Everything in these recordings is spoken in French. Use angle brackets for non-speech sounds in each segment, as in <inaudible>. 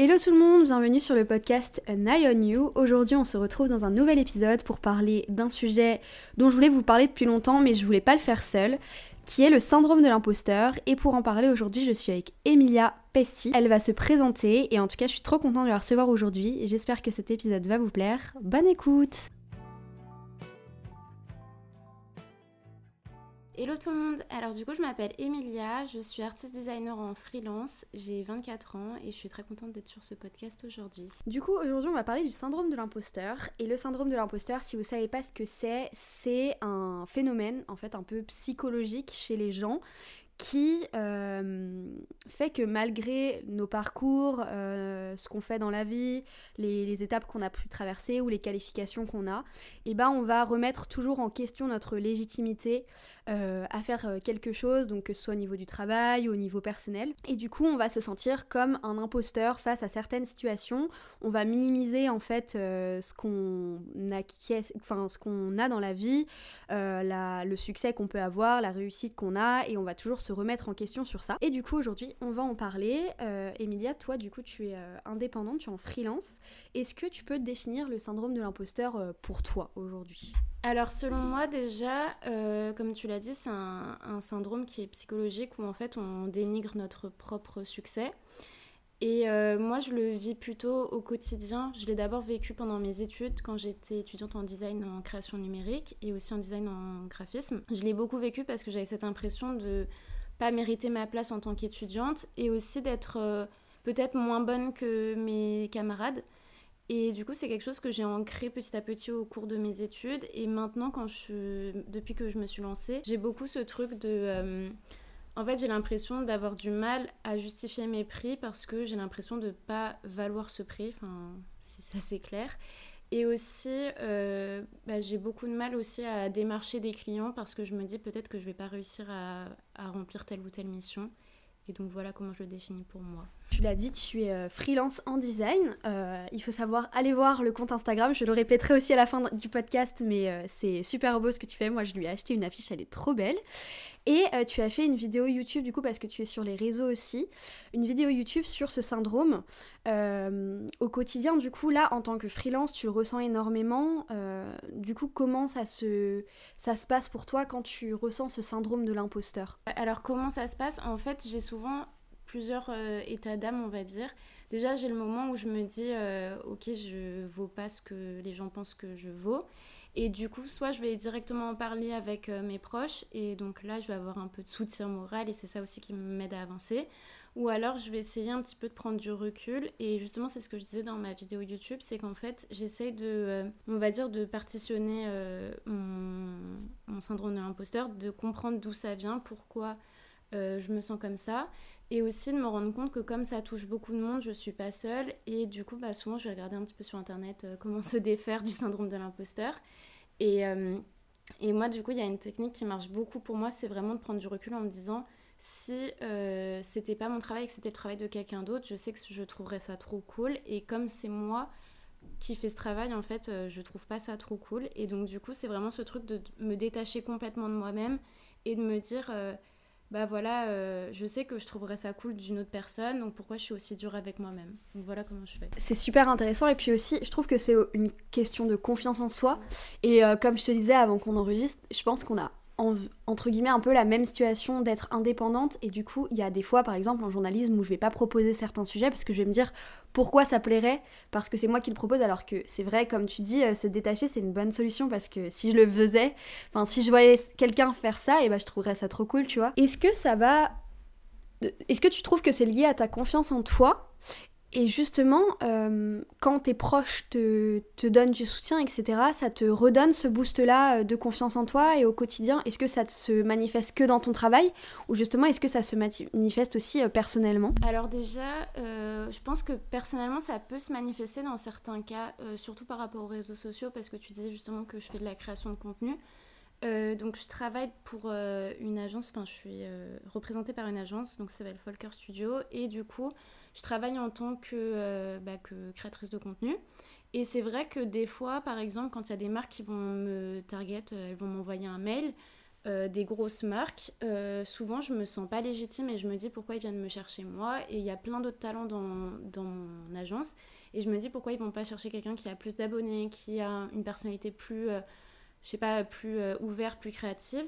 Hello tout le monde, bienvenue sur le podcast An Eye on You. Aujourd'hui on se retrouve dans un nouvel épisode pour parler d'un sujet dont je voulais vous parler depuis longtemps mais je voulais pas le faire seule, qui est le syndrome de l'imposteur. Et pour en parler aujourd'hui je suis avec Emilia Pesti. Elle va se présenter et en tout cas je suis trop contente de la recevoir aujourd'hui et j'espère que cet épisode va vous plaire. Bonne écoute Hello tout le monde, alors du coup je m'appelle Emilia, je suis artiste designer en freelance, j'ai 24 ans et je suis très contente d'être sur ce podcast aujourd'hui. Du coup aujourd'hui on va parler du syndrome de l'imposteur et le syndrome de l'imposteur si vous savez pas ce que c'est, c'est un phénomène en fait un peu psychologique chez les gens qui euh, fait que malgré nos parcours, euh, ce qu'on fait dans la vie, les, étapes qu'on a pu traverser ou les qualifications qu'on a, eh ben on va remettre toujours en question notre légitimité euh, à faire quelque chose, donc que ce soit au niveau du travail, au niveau personnel. Et du coup, on va se sentir comme un imposteur face à certaines situations. On va minimiser en fait ce qu'on enfin a dans la vie, le succès qu'on peut avoir, la réussite qu'on a, et on va toujours se remettre en question sur ça. Et du coup, aujourd'hui, on va en parler. Euh, Emilia, toi, du coup, tu es euh, indépendante, tu es en freelance. Est-ce que tu peux définir le syndrome de l'imposteur euh, pour toi aujourd'hui? Alors selon moi déjà, comme tu l'as dit, c'est un, syndrome qui est psychologique où en fait on dénigre notre propre succès. Et moi je le vis plutôt au quotidien. Je l'ai d'abord vécu pendant mes études quand j'étais étudiante en design en création numérique et aussi en design en graphisme. Je l'ai beaucoup vécu parce que j'avais cette impression de pas mériter ma place en tant qu'étudiante et aussi d'être euh, peut-être moins bonne que mes camarades. Et du coup, c'est quelque chose que j'ai ancré petit à petit au cours de mes études. Et maintenant, quand je, depuis que je me suis lancée, j'ai beaucoup ce truc de... Euh, en fait, j'ai l'impression d'avoir du mal à justifier mes prix parce que j'ai l'impression de ne pas valoir ce prix, si ça c'est clair. Et aussi, euh, bah, j'ai beaucoup de mal aussi à démarcher des clients parce que je me dis peut-être que je vais pas réussir à, à, remplir telle ou telle mission. Et donc voilà comment je le définis pour moi. Tu l'as dit, tu es euh, freelance en design. Euh, il faut savoir aller voir le compte Instagram. Je le répéterai aussi à la fin du podcast, mais c'est super beau ce que tu fais. Moi, je lui ai acheté une affiche, elle est trop belle. Et euh, tu as fait une vidéo YouTube, du coup, parce que tu es sur les réseaux aussi, une vidéo YouTube sur ce syndrome. Euh, au quotidien, du coup, là, en tant que freelance, tu le ressens énormément. Euh, du coup, comment ça se, ça se passe pour toi quand tu ressens ce syndrome de l'imposteur? Alors, comment ça se passe? En fait, j'ai souvent plusieurs états d'âme, on va dire. Déjà, j'ai le moment où je me dis, ok, je vaux pas ce que les gens pensent que je vaux. Et du coup, soit je vais directement en parler avec euh, mes proches, et donc là, je vais avoir un peu de soutien moral, et c'est ça aussi qui m'aide à avancer. Ou alors, je vais essayer un petit peu de prendre du recul, et justement, c'est ce que je disais dans ma vidéo YouTube, c'est qu'en fait, j'essaye de, euh, on va dire, de partitionner euh, mon, mon, syndrome de l'imposteur, de comprendre d'où ça vient, pourquoi je me sens comme ça, Et aussi de me rendre compte que comme ça touche beaucoup de monde, je suis pas seule. Et du coup, bah, souvent, je vais regarder un petit peu sur Internet euh, comment <laughs> se défaire du syndrome de l'imposteur. Et, euh, et moi, du coup, il y a une technique qui marche beaucoup pour moi, c'est vraiment de prendre du recul en me disant, si euh, c'était pas mon travail et que c'était le travail de quelqu'un d'autre, je sais que je trouverais ça trop cool. Et comme c'est moi qui fais ce travail, en fait, je trouve pas ça trop cool. Et donc, du coup, c'est vraiment ce truc de me détacher complètement de moi-même et de me dire bah voilà, euh, je sais que je trouverais ça cool d'une autre personne, donc pourquoi je suis aussi dure avec moi-même? Donc voilà comment je fais. C'est super intéressant et puis aussi, je trouve que c'est une question de confiance en soi. Et euh, comme je te disais avant qu'on enregistre, je pense qu'on a entre guillemets un peu la même situation d'être indépendante. Et du coup il y a des fois par exemple en journalisme où je vais pas proposer certains sujets parce que je vais me dire pourquoi ça plairait parce que c'est moi qui le propose alors que c'est vrai comme tu dis euh, se détacher c'est une bonne solution parce que si je le faisais enfin si je voyais quelqu'un faire ça et eh ben je trouverais ça trop cool tu vois. Est-ce que ça va est-ce que tu trouves que c'est lié à ta confiance en toi et justement, euh, quand tes proches te, te, donnent du soutien, etc., ça te redonne ce boost-là euh, de confiance en toi et au quotidien. Est-ce que ça se manifeste que dans ton travail ou justement est-ce que ça se manifeste aussi euh, personnellement? Alors déjà, je pense que personnellement, ça peut se manifester dans certains cas, surtout par rapport aux réseaux sociaux, parce que tu disais justement que je fais de la création de contenu. donc je travaille pour une agence, enfin je suis représentée par une agence, donc ça s'appelle Folker Studio, et du coup je travaille en tant euh, bah, que, créatrice de contenu. Et c'est vrai que des fois, par exemple, quand il y a des marques qui vont me target, euh, elles vont m'envoyer un mail, euh, des grosses marques, souvent je me sens pas légitime et je me dis pourquoi ils viennent me chercher moi. Et il y a plein d'autres talents dans, mon agence. Et je me dis pourquoi ils vont pas chercher quelqu'un qui a plus d'abonnés, qui a une personnalité plus, je sais pas, plus ouverte, plus créative.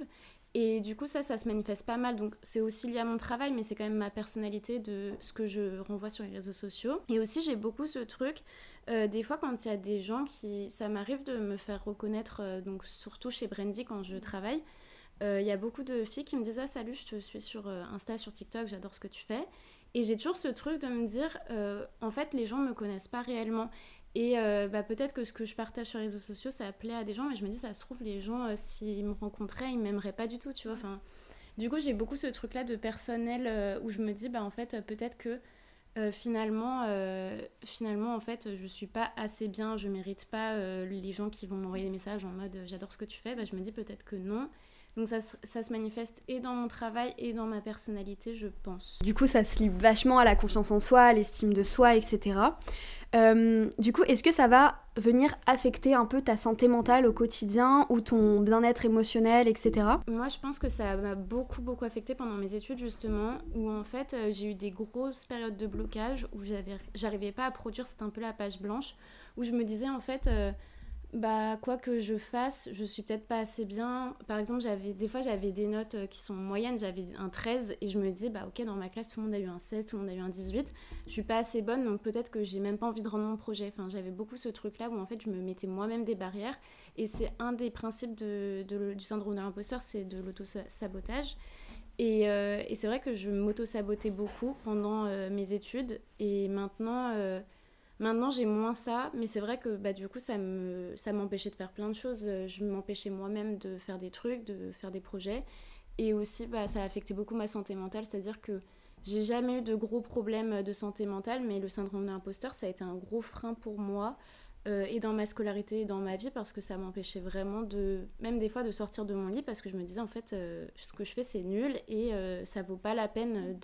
Et du coup, ça, ça se manifeste pas mal. Donc, c'est aussi lié à mon travail, mais c'est quand même ma personnalité de ce que je renvoie sur les réseaux sociaux. Et aussi, j'ai beaucoup ce truc. Euh, des fois, quand il y a des gens qui. Ça m'arrive de me faire reconnaître, euh, donc surtout chez Brandy quand je travaille. Euh, il y a beaucoup de filles qui me disent Ah, salut, je te suis sur Insta, sur TikTok, j'adore ce que tu fais. Et j'ai toujours ce truc de me dire En fait, les gens me connaissent pas réellement. Et euh, bah, peut-être que ce que je partage sur les réseaux sociaux, ça plaît à des gens, mais je me dis, ça se trouve, les gens, euh, s'ils me rencontraient, ils m'aimeraient pas du tout, tu vois. Enfin, du coup, j'ai beaucoup ce truc-là de personnel euh, où je me dis, bah, en fait, peut-être que finalement, finalement, en fait, je suis pas assez bien, je mérite pas les gens qui vont m'envoyer des messages en mode j'adore ce que tu fais. Bah, je me dis peut-être que non. Donc ça, ça, se manifeste et dans mon travail et dans ma personnalité, je pense. Du coup, ça se lie vachement à la confiance en soi, à l'estime de soi, etc. Euh, du coup, est-ce que ça va venir affecter un peu ta santé mentale au quotidien ou ton bien-être émotionnel, etc. Moi, je pense que ça m'a beaucoup, beaucoup affecté pendant mes études, justement, où en fait, euh, j'ai eu des grosses périodes de blocage où j'arrivais pas à produire, c'était un peu la page blanche, où je me disais, en fait, euh, bah quoi que je fasse, je suis peut-être pas assez bien. Par exemple, j'avais des fois j'avais des notes euh, qui sont moyennes, j'avais un 13 et je me disais bah OK, dans ma classe tout le monde a eu un 16, tout le monde a eu un 18. Je suis pas assez bonne donc peut-être que j'ai même pas envie de rendre mon projet. Enfin, j'avais beaucoup ce truc là où en fait je me mettais moi-même des barrières et c'est un des principes de, du syndrome de l'imposteur, c'est de l'auto-sabotage. Et, euh, et c'est vrai que je m'auto-sabotais beaucoup pendant euh, mes études et maintenant Maintenant, j'ai moins ça, mais c'est vrai que bah, du coup, ça me ça m'empêchait de faire plein de choses. Je m'empêchais moi-même de faire des trucs, de faire des projets. Et aussi, bah, ça a affecté beaucoup ma santé mentale, c'est-à-dire que j'ai jamais eu de gros problèmes de santé mentale, mais le syndrome de l'imposteur, ça a été un gros frein pour moi, euh, et dans ma scolarité et dans ma vie, parce que ça m'empêchait vraiment de, même des fois, de sortir de mon lit, parce que je me disais, en fait, euh, ce que je fais, c'est nul, et euh, ça vaut pas la peine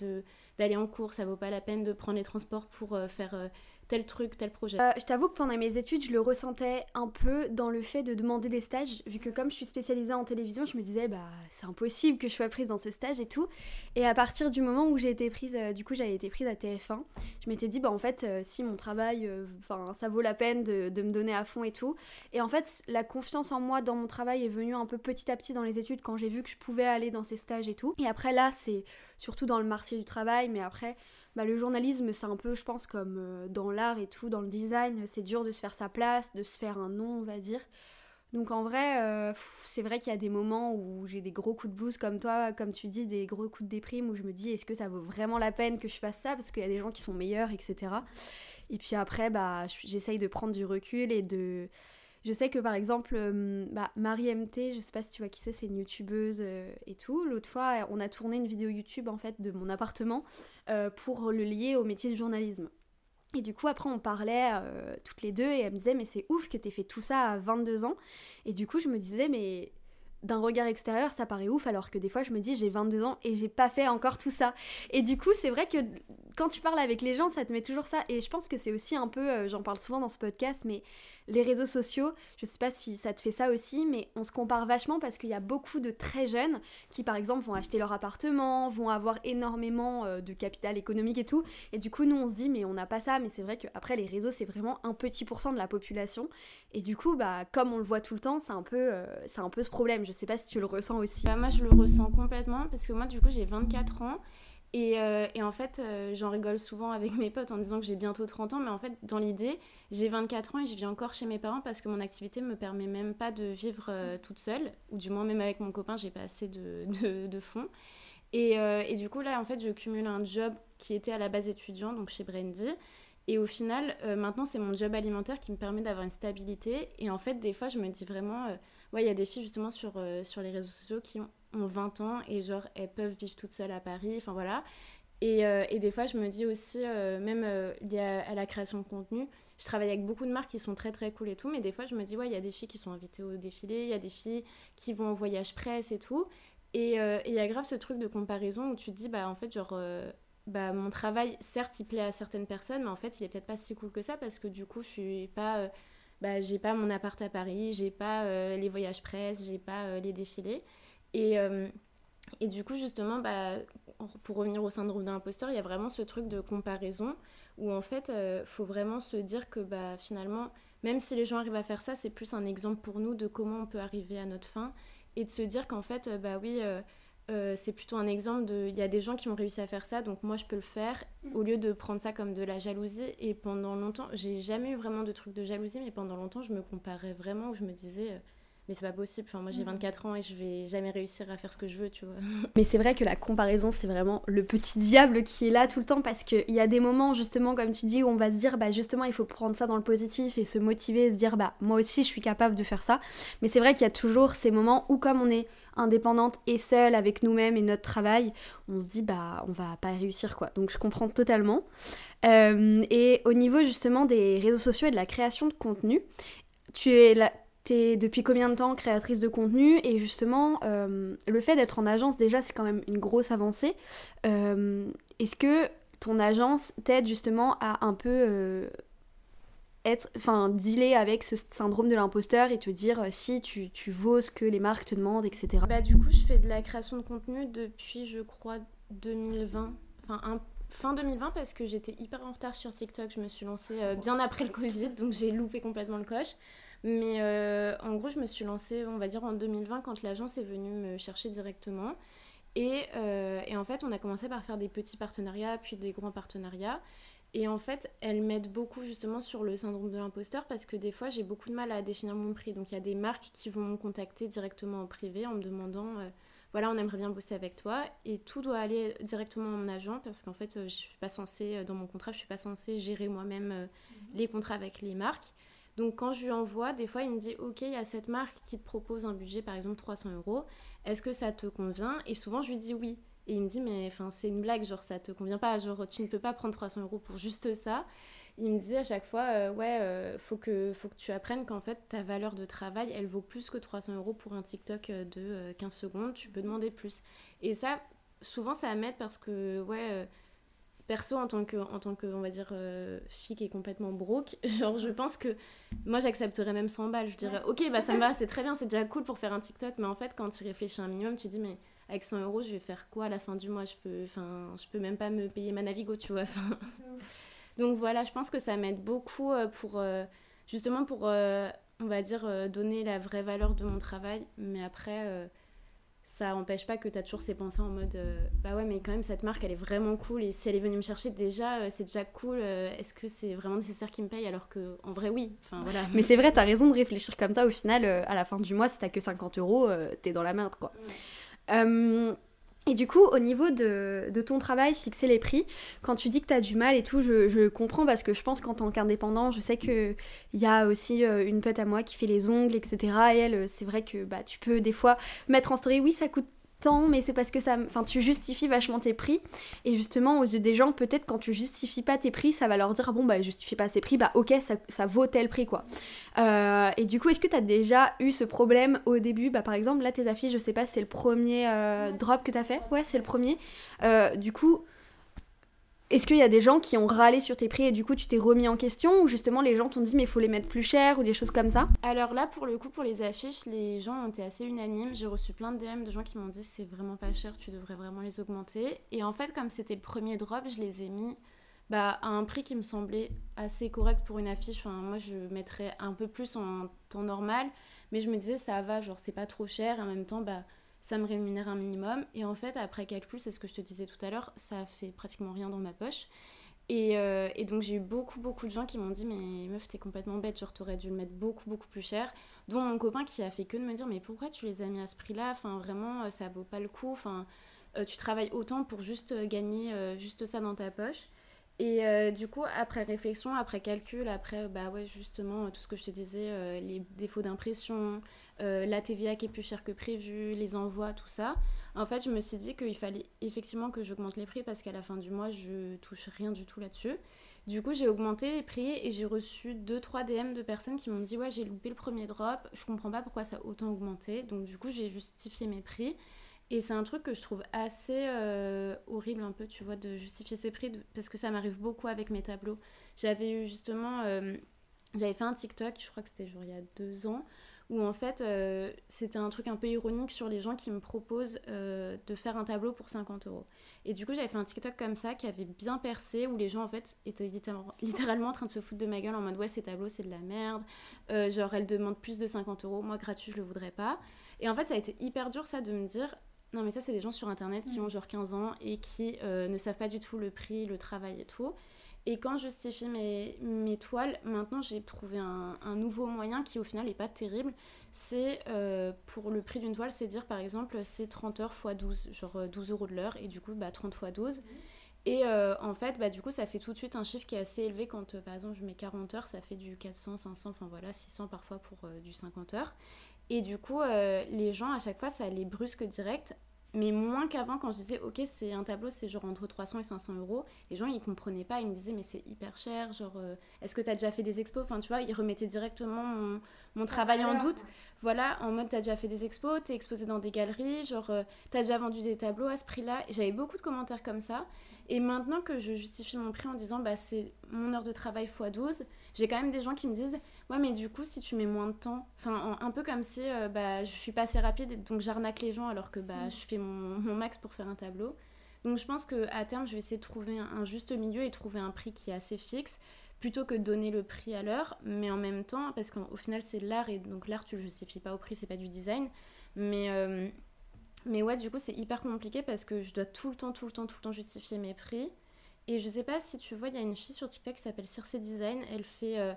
d'aller en cours, ça vaut pas la peine de prendre les transports pour faire tel truc, tel projet euh, Je t'avoue que pendant mes études, je le ressentais un peu dans le fait de demander des stages, vu que comme je suis spécialisée en télévision, je me disais, bah c'est impossible que je sois prise dans ce stage et tout. Et à partir du moment où j'ai été prise, euh, du coup j'avais été prise à TF1, je m'étais dit, bah en fait, euh, si mon travail, enfin ça vaut la peine de, de, me donner à fond et tout. Et en fait, la confiance en moi dans mon travail est venue un peu petit à petit dans les études quand j'ai vu que je pouvais aller dans ces stages et tout. Et après là, c'est surtout dans le marché du travail, mais après bah, le journalisme, c'est un peu, je pense, comme euh, dans l'art et tout, dans le design, c'est dur de se faire sa place, de se faire un nom, on va dire. Donc en vrai, euh, c'est vrai qu'il y a des moments où j'ai des gros coups de blues comme toi, comme tu dis, des gros coups de déprime où je me dis est-ce que ça vaut vraiment la peine que je fasse ça? Parce qu'il y a des gens qui sont meilleurs, etc. Et puis après, bah, j'essaye de prendre du recul et de Je sais que par exemple, euh, bah, Marie MT, je sais pas si tu vois qui c'est, c'est une youtubeuse euh, et tout. L'autre fois, on a tourné une vidéo YouTube en fait de mon appartement euh, pour le lier au métier du journalisme. Et du coup, après, on parlait toutes les deux et elle me disait, mais c'est ouf que t'aies fait tout ça à 22 ans. Et du coup, je me disais, mais d'un regard extérieur, ça paraît ouf, alors que des fois, je me dis, j'ai 22 ans et j'ai pas fait encore tout ça. Et du coup, c'est vrai que quand tu parles avec les gens, ça te met toujours ça. Et je pense que c'est aussi un peu, j'en parle souvent dans ce podcast, mais les réseaux sociaux, je sais pas si ça te fait ça aussi, mais on se compare vachement parce qu'il y a beaucoup de très jeunes qui, par exemple, vont acheter leur appartement, vont avoir énormément euh, de capital économique et tout. Et du coup, nous, on se dit, mais on n'a pas ça. Mais c'est vrai qu'après, les réseaux, c'est vraiment un petit pourcent de la population. Et du coup, bah, comme on le voit tout le temps, c'est un, peu, euh, un peu ce problème. Je sais pas si tu le ressens aussi. Bah, moi, je le ressens complètement parce que moi, du coup, j'ai 24 ans. Euh, et, en fait, euh, j'en rigole souvent avec mes potes en disant que j'ai bientôt 30 ans, mais en fait, dans l'idée, j'ai 24 ans et je vis encore chez mes parents parce que mon activité me permet même pas de vivre euh, toute seule, ou du moins même avec mon copain, j'ai pas assez de, <laughs> de, fonds. Et, et, du coup, là, en fait, je cumule un job qui était à la base étudiant, donc chez Brandy. Et au final, maintenant, c'est mon job alimentaire qui me permet d'avoir une stabilité. Et en fait, des fois, je me dis vraiment, ouais, il y a des filles justement sur, sur les réseaux sociaux qui ont ont 20 ans et genre elles peuvent vivre toutes seules à Paris, enfin voilà. Et, euh, et des fois je me dis aussi, euh, même euh, lié à, la création de contenu, je travaille avec beaucoup de marques qui sont très très cool et tout, mais des fois je me dis, ouais, il y a des filles qui sont invitées au défilé, il y a des filles qui vont en voyage presse et tout. Et il y a grave ce truc de comparaison où tu te dis, bah en fait, genre, bah, mon travail, certes, il plaît à certaines personnes, mais en fait, il est peut-être pas si cool que ça parce que du coup, je suis pas. bah, j'ai pas mon appart à Paris, j'ai pas les voyages presse, j'ai pas les défilés. Et, euh, et du coup, justement, bah, pour revenir au syndrome de l'imposteur, il y a vraiment ce truc de comparaison où en fait, il euh, faut vraiment se dire que bah, finalement, même si les gens arrivent à faire ça, c'est plus un exemple pour nous de comment on peut arriver à notre fin et de se dire qu'en fait, euh, bah oui, c'est plutôt un exemple de. Il y a des gens qui ont réussi à faire ça, donc moi je peux le faire, au lieu de prendre ça comme de la jalousie. Et pendant longtemps, j'ai jamais eu vraiment de truc de jalousie, mais pendant longtemps, je me comparais vraiment, où je me disais mais c'est pas possible. Enfin, moi j'ai 24 mm. ans et je vais jamais réussir à faire ce que je veux, tu vois. <laughs> Mais c'est vrai que la comparaison, c'est vraiment le petit diable qui est là tout le temps parce qu'il y a des moments, justement, comme tu dis, où on va se dire, bah justement, il faut prendre ça dans le positif et se motiver et se dire, bah moi aussi je suis capable de faire ça. Mais c'est vrai qu'il y a toujours ces moments où, comme on est indépendante et seule avec nous-mêmes et notre travail, on se dit, bah on va pas réussir quoi. Donc je comprends totalement. Euh, et au niveau justement des réseaux sociaux et de la création de contenu, tu es là depuis combien de temps créatrice de contenu et justement euh, le fait d'être en agence déjà c'est quand même une grosse avancée. Euh, est-ce que ton agence t'aide justement à un peu euh, être, enfin dealer avec ce syndrome de l'imposteur et te dire si tu, tu vaux ce que les marques te demandent, etc. Bah du coup je fais de la création de contenu depuis je crois 2020, enfin fin 2020 parce que j'étais hyper en retard sur TikTok. Je me suis lancée bien après le Covid, donc j'ai loupé complètement le coche. Mais euh, en gros, je me suis lancée, on va dire, en 2020 quand l'agence est venue me chercher directement. Et, euh, et, en fait, on a commencé par faire des petits partenariats, puis des grands partenariats. Et en fait, elle m'aide beaucoup justement sur le syndrome de l'imposteur parce que des fois, j'ai beaucoup de mal à définir mon prix. Donc, il y a des marques qui vont me contacter directement en privé en me demandant euh, voilà, on aimerait bien bosser avec toi. Et tout doit aller directement à mon agent parce qu'en fait, je suis pas censée, dans mon contrat, je suis pas censée gérer moi-même mhm. les contrats avec les marques. Donc quand je lui envoie, des fois il me dit ok, il y a cette marque qui te propose un budget par exemple 300 euros, est-ce que ça te convient? Et souvent je lui dis oui. Et il me dit mais enfin c'est une blague, genre ça te convient pas, genre tu ne peux pas prendre 300 euros pour juste ça. Il me disait à chaque fois euh, ouais euh, faut que faut que tu apprennes qu'en fait ta valeur de travail elle vaut plus que 300 euros pour un TikTok euh, de 15 secondes, tu peux demander plus. Et ça souvent ça m'aide parce que ouais perso en tant que en tant que on va dire euh, fille qui est complètement broke <laughs> genre je pense que moi j'accepterais même 100 balles. Je dirais ok bah ça me va <laughs> c'est très bien c'est déjà cool pour faire un TikTok mais en fait quand tu réfléchis un minimum tu dis mais avec 100 euros je vais faire quoi à la fin du mois? Je peux enfin je peux même pas me payer ma Navigo tu vois <laughs> donc voilà je pense que ça m'aide beaucoup euh, pour euh, justement pour on va dire donner la vraie valeur de mon travail. Mais après ça empêche pas que tu as toujours ces pensées en mode euh, bah ouais mais quand même cette marque elle est vraiment cool et si elle est venue me chercher déjà euh, c'est déjà cool euh, est-ce que c'est vraiment nécessaire qu'il me paye alors que en vrai oui enfin voilà. Mais c'est vrai t'as raison de réfléchir comme ça au final à la fin du mois si t'as que 50 euros t'es dans la merde quoi Et du coup, au niveau de, ton travail, fixer les prix, quand tu dis que tu as du mal et tout, je, comprends parce que je pense qu'en tant qu'indépendant, je sais qu'il y a aussi euh, une pote à moi qui fait les ongles, etc. Et elle, c'est vrai que bah, tu peux des fois mettre en story, oui, ça coûte tant, mais c'est parce que ça, enfin, tu justifies vachement tes prix. Et justement, aux yeux des gens, peut-être quand tu justifies pas tes prix, ça va leur dire bon bah justifie pas ses prix, bah ok, ça, ça vaut tel prix quoi. Euh, et du coup, est-ce que tu as déjà eu ce problème au début? Bah par exemple, là tes affiches, je sais pas, c'est le premier euh, drop que tu as fait? Ouais, c'est le premier. Euh, du coup. Est-ce qu'il y a des gens qui ont râlé sur tes prix et du coup tu t'es remis en question ou justement les gens t'ont dit mais faut les mettre plus cher ou des choses comme ça? Alors là pour le coup pour les affiches les gens ont été assez unanimes. J'ai reçu plein de DM de gens qui m'ont dit c'est vraiment pas cher, tu devrais vraiment les augmenter. Et en fait comme c'était le premier drop je les ai mis bah, à un prix qui me semblait assez correct pour une affiche. moi je mettrais un peu plus en temps normal mais je me disais ça va genre c'est pas trop cher et en même temps bah ça me rémunère un minimum. Et en fait, après calcul, c'est ce que je te disais tout à l'heure, ça fait pratiquement rien dans ma poche. Et, euh, et donc j'ai eu beaucoup beaucoup de gens qui m'ont dit mais meuf t'es complètement bête, genre t'aurais dû le mettre beaucoup beaucoup plus cher. Dont mon copain qui a fait que de me dire mais pourquoi tu les as mis à ce prix-là? Enfin vraiment euh, ça vaut pas le coup. Enfin euh, tu travailles autant pour juste gagner juste ça dans ta poche. Et du coup, après réflexion, après calcul, après, bah ouais, justement, tout ce que je te disais, les défauts d'impression, euh, la TVA qui est plus chère que prévu, les envois, tout ça. En fait, je me suis dit qu'il fallait effectivement que j'augmente les prix parce qu'à la fin du mois, je touche rien du tout là-dessus. Du coup, j'ai augmenté les prix et j'ai reçu 2-3 DM de personnes qui m'ont dit Ouais, j'ai loupé le premier drop, je comprends pas pourquoi ça a autant augmenté. Donc, du coup, j'ai justifié mes prix. Et c'est un truc que je trouve assez euh, horrible, un peu, tu vois, de justifier ses prix parce que ça m'arrive beaucoup avec mes tableaux. J'avais eu justement. Euh, j'avais fait un TikTok, je crois que c'était genre il y a deux ans, où en fait euh, c'était un truc un peu ironique sur les gens qui me proposent de faire un tableau pour 50 euros. Et du coup j'avais fait un TikTok comme ça qui avait bien percé où les gens en fait étaient littéralement <laughs> en train de se foutre de ma gueule en mode ouais ces tableaux c'est de la merde, genre elle demande plus de 50 euros, moi gratuit je le voudrais pas. Et en fait ça a été hyper dur ça de me dire non mais ça c'est des gens sur internet qui mm. ont genre 15 ans et qui ne savent pas du tout le prix, le travail et tout. Et quand je justifie mes, mes toiles, maintenant j'ai trouvé un, un, nouveau moyen qui au final n'est pas terrible. C'est euh, pour le prix d'une toile, c'est dire par exemple c'est 30 heures x 12, genre 12 euh, euros de l'heure, et du coup bah, 30 x 12. Et euh, en fait, bah, du coup, ça fait tout de suite un chiffre qui est assez élevé quand, par exemple, je mets 40 heures, ça fait du 400, 500, enfin voilà, 600 parfois pour du 50 heures. Et du coup, les gens, à chaque fois, ça les brusque direct mais moins qu'avant quand je disais ok c'est un tableau c'est genre entre 300 et 500 euros les gens ils comprenaient pas ils me disaient mais c'est hyper cher genre euh, est-ce que tu as déjà fait des expos? Enfin tu vois ils remettaient directement mon, mon travail en doute. voilà en mode tu as déjà fait des expos t'es exposé dans des galeries genre euh, tu as déjà vendu des tableaux à ce prix là j'avais beaucoup de commentaires comme ça. Et maintenant que je justifie mon prix en disant bah c'est mon heure de travail x 12 j'ai quand même des gens qui me disent Ouais, mais du coup, si tu mets moins de temps, enfin, un peu comme si euh, bah, je suis pas assez rapide, donc j'arnaque les gens alors que bah, mm. je fais mon, mon, max pour faire un tableau. Donc je pense qu'à terme, je vais essayer de trouver un, juste milieu et trouver un prix qui est assez fixe, plutôt que de donner le prix à l'heure, mais en même temps, parce qu'au final, c'est de l'art, et donc l'art, tu le justifies pas au prix, c'est pas du design. Mais, euh, mais ouais, du coup, c'est hyper compliqué parce que je dois tout le temps, tout le temps, tout le temps justifier mes prix. Et je sais pas si tu vois, il y a une fille sur TikTok qui s'appelle Circe Design, elle fait. Euh,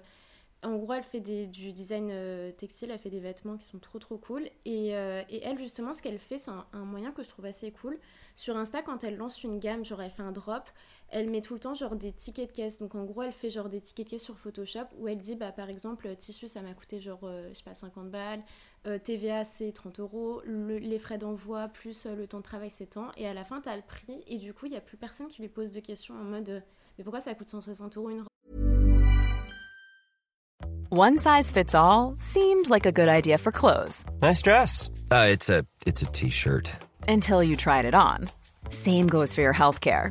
en gros, elle fait du design euh, textile, elle fait des vêtements qui sont trop trop cool. Et, euh, elle, justement, ce qu'elle fait, c'est un, moyen que je trouve assez cool. Sur Insta, quand elle lance une gamme, genre elle fait un drop, elle met tout le temps genre des tickets de caisse. Donc en gros, elle fait genre des tickets de caisse sur Photoshop où elle dit, bah par exemple, tissu, ça m'a coûté genre, euh, je sais pas, 50 balles. TVA, c'est 30 euros. les frais d'envoi plus le temps de travail, c'est tant. Et à la fin, tu as le prix. Et du coup, il n'y a plus personne qui lui pose de questions en mode, mais pourquoi ça coûte 160 euros une robe One size fits all seemed like a good idea for clothes. Nice dress. Uh, it's a it's a t-shirt. Until you tried it on. Same goes for your healthcare.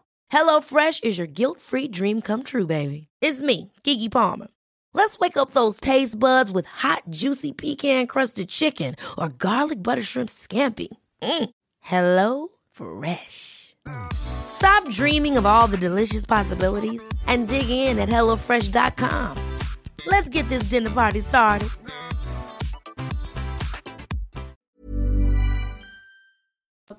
HelloFresh is your guilt-free dream come true, baby. It's me, Kiki Palmer. Let's wake up those taste buds with hot, juicy pecan-crusted chicken or garlic butter shrimp scampi. Mm. Hello Fresh. Stop dreaming of all the delicious possibilities and dig in at HelloFresh.com. Let's get this dinner party started.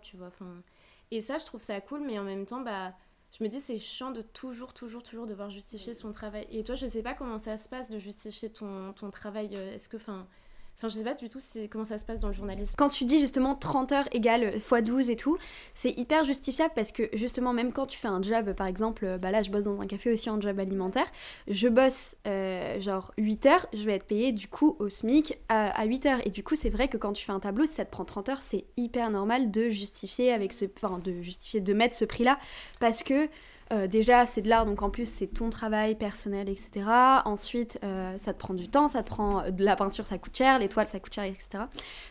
Tu vois, enfin... Et ça, je trouve ça cool, mais en même temps, bah, je me dis c'est chiant de toujours, toujours, toujours devoir justifier son travail. Et toi, je sais pas comment ça se passe de justifier ton, ton travail. euh, Est-ce que, enfin, enfin, je sais pas du tout comment ça se passe dans le journalisme. Quand tu dis justement 30 heures égale x12 et tout, c'est hyper justifiable parce que justement, même quand tu fais un job, par exemple, bah là je bosse dans un café aussi en job alimentaire, je bosse euh, genre 8 heures, je vais être payée du coup au SMIC à, à 8 heures. Et du coup, c'est vrai que quand tu fais un tableau, si ça te prend 30 heures, c'est hyper normal de justifier avec ce. Enfin, de justifier, de mettre ce prix-là parce que. Euh, déjà, c'est de l'art, donc en plus, c'est ton travail personnel, etc. Ensuite, euh, ça te prend du temps, ça te prend de la peinture, ça coûte cher, l'étoile, ça coûte cher, etc.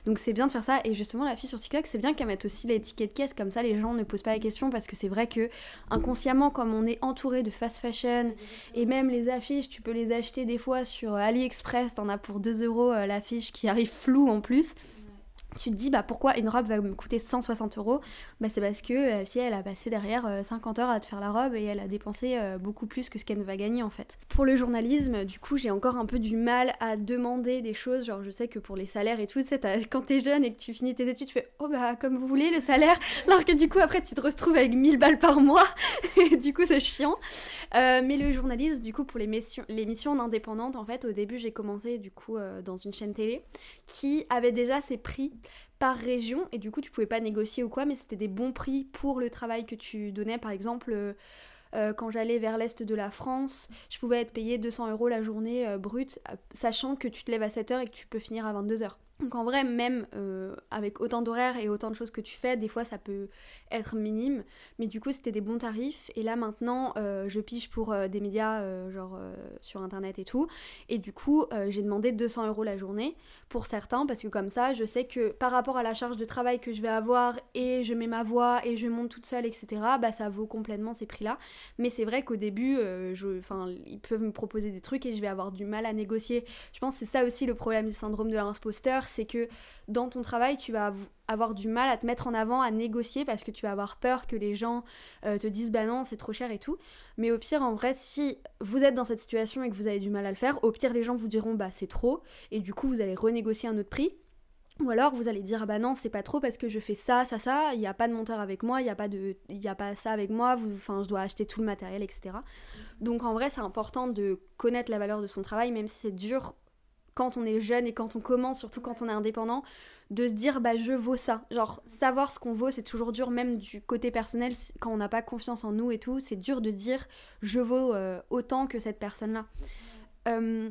Donc c'est bien de faire ça. Et justement, la fille sur TikTok, c'est bien qu'elle mette aussi l'étiquette caisse, comme ça les gens ne posent pas la question, parce que c'est vrai que inconsciemment, comme on est entouré de fast fashion, et même les affiches, tu peux les acheter des fois sur AliExpress, t'en as pour 2 euros euh, l'affiche qui arrive <laughs> floue en plus. Tu te dis, bah pourquoi une robe va me coûter 160 euros? Bah c'est parce que la fille, elle a passé derrière euh, 50 heures à te faire la robe et elle a dépensé euh, beaucoup plus que ce qu'elle va gagner en fait. Pour le journalisme, du coup, j'ai encore un peu du mal à demander des choses. Genre, je sais que pour les salaires et tout, t'as- quand t'es jeune et que tu finis tes études, tu fais, oh bah comme vous voulez le salaire. <laughs> Alors que du coup, après, tu te retrouves avec 1000 balles par mois. <laughs> du coup, c'est chiant. Euh, mais le journalisme, du coup, pour les missions, les indépendantes, en fait, au début, j'ai commencé du coup euh, dans une chaîne télé qui avait déjà ses prix par région et du coup tu pouvais pas négocier ou quoi mais c'était des bons prix pour le travail que tu donnais. Par exemple euh, euh, quand j'allais vers l'est de la France je pouvais être payée 200 euros la journée euh, brute sachant que tu te lèves à 7h et que tu peux finir à 22h donc en vrai même euh, avec autant d'horaires et autant de choses que tu fais des fois ça peut être minime. Mais du coup c'était des bons tarifs. Et là maintenant euh, je pige pour euh, des médias genre sur internet et tout. Et du coup j'ai demandé 200 euros la journée pour certains parce que comme ça je sais que par rapport à la charge de travail que je vais avoir et je mets ma voix et je monte toute seule etc bah ça vaut complètement ces prix là mais c'est vrai qu'au début ils peuvent me proposer des trucs et je vais avoir du mal à négocier. Je pense que c'est ça aussi le problème du syndrome de l'imposteur c'est que dans ton travail tu vas av- avoir du mal à te mettre en avant à négocier parce que tu vas avoir peur que les gens euh, te disent bah non c'est trop cher et tout. Mais au pire en vrai si vous êtes dans cette situation et que vous avez du mal à le faire au pire les gens vous diront bah c'est trop. Et du coup vous allez renégocier un autre prix. Ou alors vous allez dire ah bah non c'est pas trop parce que je fais ça ça ça. Il n'y a pas de monteur avec moi il n'y a pas de il a pas ça avec moi. Enfin je dois acheter tout le matériel etc donc en vrai c'est important de connaître la valeur de son travail même si c'est dur quand on est jeune et quand on commence surtout quand on est indépendant de se dire bah je vaux ça. Genre savoir ce qu'on vaut c'est toujours dur même du côté personnel quand on n'a pas confiance en nous et tout c'est dur de dire je vaux euh, autant que cette personne là Euh,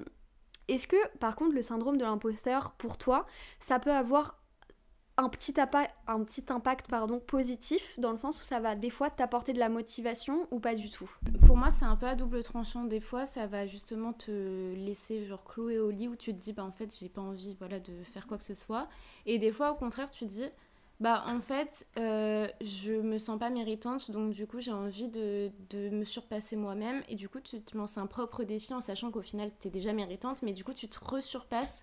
est-ce que, par contre, le syndrome de l'imposteur, pour toi, ça peut avoir un petit, impact pardon, positif, dans le sens où ça va des fois t'apporter de la motivation ou pas du tout Pour moi, c'est un peu à double tranchant. Des fois, ça va justement te laisser genre clouer au lit où tu te dis, bah en fait, j'ai pas envie voilà, de faire quoi que ce soit. Et des fois, au contraire, tu te dis, bah en fait, euh, je me sens pas méritante, donc du coup, j'ai envie de, de me surpasser moi-même. Et du coup, tu te lances un propre défi en sachant qu'au final, tu es déjà méritante, mais du coup, tu te resurpasses.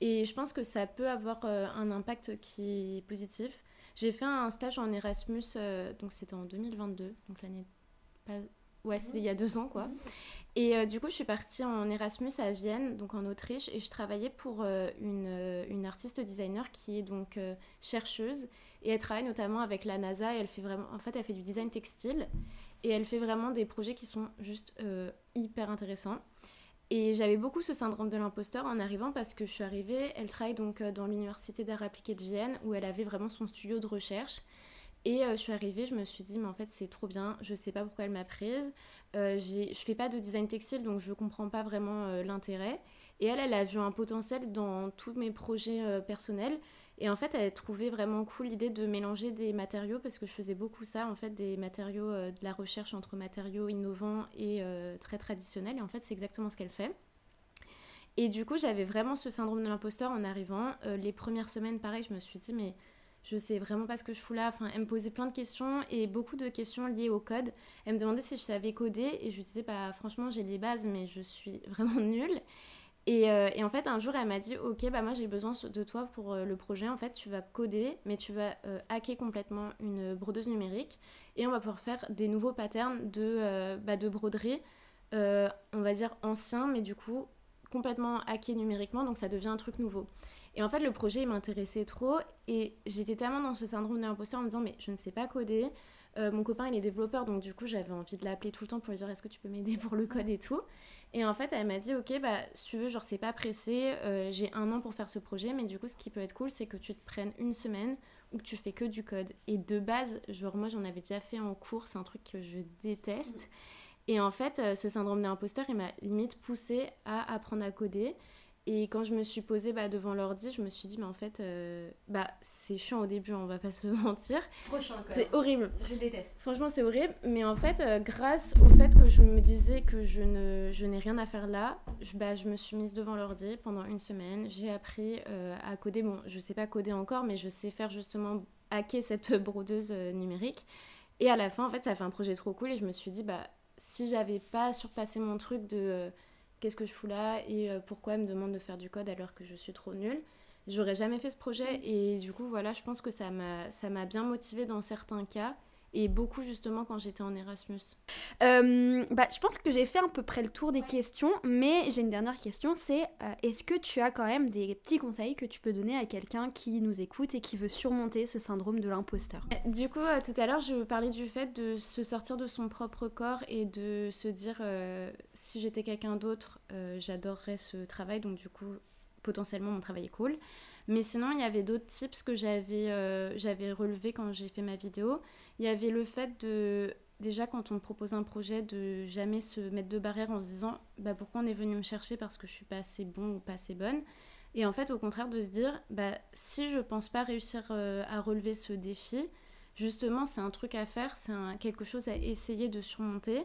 Et je pense que ça peut avoir euh, un impact qui est positif. J'ai fait un stage en Erasmus, euh, donc c'était en 2022, donc l'année Ouais, c'était il y a deux ans, quoi. Et euh, du coup, je suis partie en Erasmus à Vienne, donc en Autriche, et je travaillais pour une, une artiste designer qui est donc chercheuse, et elle travaille notamment avec la NASA, et elle fait vraiment, en fait, elle fait du design textile, et elle fait vraiment des projets qui sont juste hyper intéressants. Et j'avais beaucoup ce syndrome de l'imposteur en arrivant parce que je suis arrivée, elle travaille donc euh, dans l'université d'art appliqué de Vienne, où elle avait vraiment son studio de recherche. Et euh, je suis arrivée, je me suis dit, mais en fait, c'est trop bien, je sais pas pourquoi elle m'a prise. Euh, je fais pas de design textile, donc je comprends pas vraiment euh, l'intérêt. Et elle, elle a vu un potentiel dans tous mes projets personnels. Et en fait, elle a trouvé vraiment cool l'idée de mélanger des matériaux, parce que je faisais beaucoup ça, en fait, des matériaux, euh, de la recherche entre matériaux innovants et euh, très traditionnels. Et en fait, c'est exactement ce qu'elle fait. Et du coup, j'avais vraiment ce syndrome de l'imposteur en arrivant. Euh, les premières semaines, pareil, je me suis dit, mais je sais vraiment pas ce que je fous là. Enfin, elle me posait plein de questions et beaucoup de questions liées au code. Elle me demandait si je savais coder et je lui disais, bah franchement, j'ai les bases, mais je suis <laughs> vraiment nulle. Et, euh, et en fait, un jour, elle m'a dit Ok, bah moi j'ai besoin de toi pour euh, le projet. En fait, tu vas coder, mais tu vas euh, hacker complètement une brodeuse numérique et on va pouvoir faire des nouveaux patterns de, bah, de broderie, on va dire anciens, mais du coup complètement hackés numériquement, donc ça devient un truc nouveau. Et en fait, le projet il m'intéressait trop et j'étais tellement dans ce syndrome de l'imposteur en me disant Mais je ne sais pas coder. Mon copain il est développeur, donc du coup j'avais envie de l'appeler tout le temps pour lui dire Est-ce que tu peux m'aider pour le code et tout et en fait, elle m'a dit, ok, bah, si tu veux, genre, c'est pas pressé, euh, j'ai un an pour faire ce projet, mais du coup, ce qui peut être cool, c'est que tu te prennes une semaine où tu fais que du code. Et de base, genre, moi, j'en avais déjà fait en cours, c'est un truc que je déteste. Et en fait, euh, ce syndrome de l'imposteur, il m'a limite poussé à apprendre à coder. Et quand je me suis posée bah, devant l'ordi, je me suis dit, mais en fait, euh, bah, c'est chiant au début, on va pas <laughs> se mentir. Trop chiant C'est horrible. Je déteste. Franchement, c'est horrible. Mais en fait, euh, grâce au fait que je me disais que je, ne, je n'ai rien à faire là, je, bah, je me suis mise devant l'ordi pendant une semaine. J'ai appris euh, à coder. Bon, je sais pas coder encore, mais je sais faire justement hacker cette <laughs> brodeuse numérique. Et à la fin, en fait, ça fait un projet trop cool. Et je me suis dit, bah, si j'avais pas surpassé mon truc de qu'est-ce que je fous là et euh, pourquoi elle me demande de faire du code alors que je suis trop nulle, j'aurais jamais fait ce projet. Et du coup, voilà, je pense que ça m'a, ça m'a bien motivée dans certains cas. Et beaucoup justement quand j'étais en Erasmus. Euh, bah, je pense que j'ai fait à peu près le tour des questions, mais j'ai une dernière question, c'est euh, est-ce que tu as quand même des petits conseils que tu peux donner à quelqu'un qui nous écoute et qui veut surmonter ce syndrome de l'imposteur? Du coup, euh, tout à l'heure, je parlais du fait de se sortir de son propre corps et de se dire euh, si j'étais quelqu'un d'autre, euh, j'adorerais ce travail, donc du coup, potentiellement, mon travail est cool. Mais sinon, il y avait d'autres tips que j'avais euh, j'avais relevés quand j'ai fait ma vidéo. Il y avait le fait de, déjà, quand on propose un projet, de jamais se mettre de barrière en se disant bah, pourquoi on est venu me chercher parce que je suis pas assez bon ou pas assez bonne? Et en fait, au contraire, de se dire bah, si je pense pas réussir euh, à relever ce défi, justement, c'est un truc à faire, c'est quelque chose à essayer de surmonter.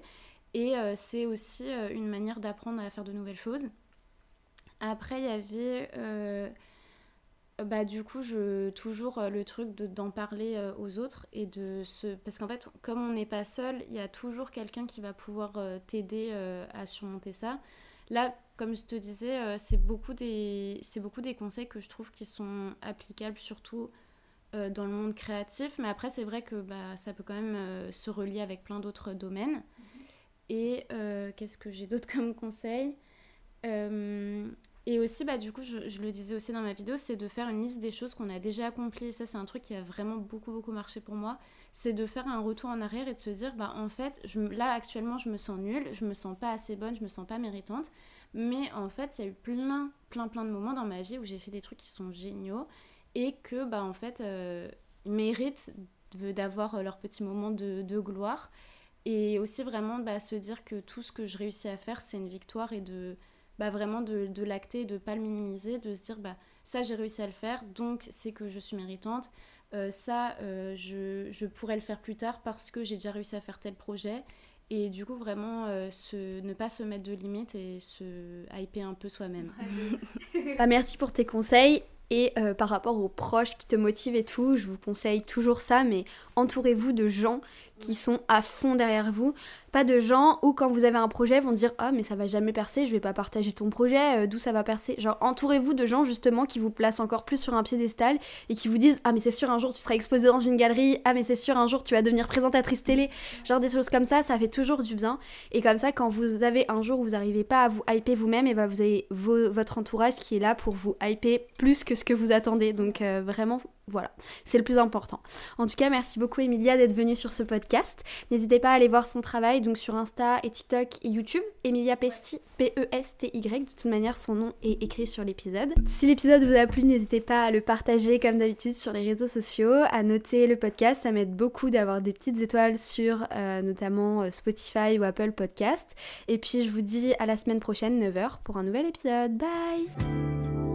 Et euh, c'est aussi une manière d'apprendre à faire de nouvelles choses. Après, il y avait. Bah, du coup, je, toujours euh, le truc de- d'en parler euh, aux autres et de se. Parce qu'en fait, comme on n'est pas seul, il y a toujours quelqu'un qui va pouvoir euh, t'aider euh, à surmonter ça. Là, comme je te disais, c'est beaucoup, des... c'est beaucoup des conseils que je trouve qui sont applicables surtout dans le monde créatif. Mais après, c'est vrai que bah, ça peut quand même se relier avec plein d'autres domaines. Et euh, qu'est-ce que j'ai d'autre comme conseil? Et aussi, bah, du coup, je, je le disais aussi dans ma vidéo, c'est de faire une liste des choses qu'on a déjà accomplies. Ça, c'est un truc qui a vraiment beaucoup, beaucoup marché pour moi. C'est de faire un retour en arrière et de se dire, bah, en fait, je, là, actuellement, je me sens nulle, je me sens pas assez bonne, je me sens pas méritante. Mais en fait, il y a eu plein, plein, plein de moments dans ma vie où j'ai fait des trucs qui sont géniaux et que, bah, en fait, euh, méritent d'avoir leur petit moment de, de gloire. Et aussi vraiment bah, se dire que tout ce que je réussis à faire, c'est une victoire et de bah, vraiment de, de l'acter, de pas le minimiser, de se dire bah, ça j'ai réussi à le faire, donc c'est que je suis méritante. Euh, ça, euh, je, je pourrais le faire plus tard parce que j'ai déjà réussi à faire tel projet. Et du coup, vraiment, euh, se, ne pas se mettre de limites et se hyper un peu soi-même. <laughs> Bah, merci pour tes conseils. Et euh, par rapport aux proches qui te motivent et tout, je vous conseille toujours ça, mais entourez-vous de gens qui sont à fond derrière vous. Pas de gens où quand vous avez un projet vont dire ah mais ça va jamais percer, je vais pas partager ton projet, euh, d'où ça va percer. Genre entourez-vous de gens justement qui vous placent encore plus sur un piédestal et qui vous disent ah mais c'est sûr un jour tu seras exposé dans une galerie, ah mais c'est sûr un jour tu vas devenir présentatrice télé. Genre des choses comme ça, ça fait toujours du bien. Et comme ça quand vous avez un jour où vous n'arrivez pas à vous hyper vous-même, et ben vous avez votre entourage qui est là pour vous hyper plus que ce que vous attendez. Donc euh, vraiment voilà, c'est le plus important. En tout cas, merci beaucoup Emilia d'être venue sur ce podcast. N'hésitez pas à aller voir son travail donc sur Insta et TikTok et YouTube. Emilia Pesti, P-E-S-T-Y. De toute manière, son nom est écrit sur l'épisode. Si l'épisode vous a plu, n'hésitez pas à le partager comme d'habitude sur les réseaux sociaux, à noter le podcast. Ça m'aide beaucoup d'avoir des petites étoiles sur euh, notamment euh, Spotify ou Apple Podcast. Et puis je vous dis à la semaine prochaine, 9h, pour un nouvel épisode. Bye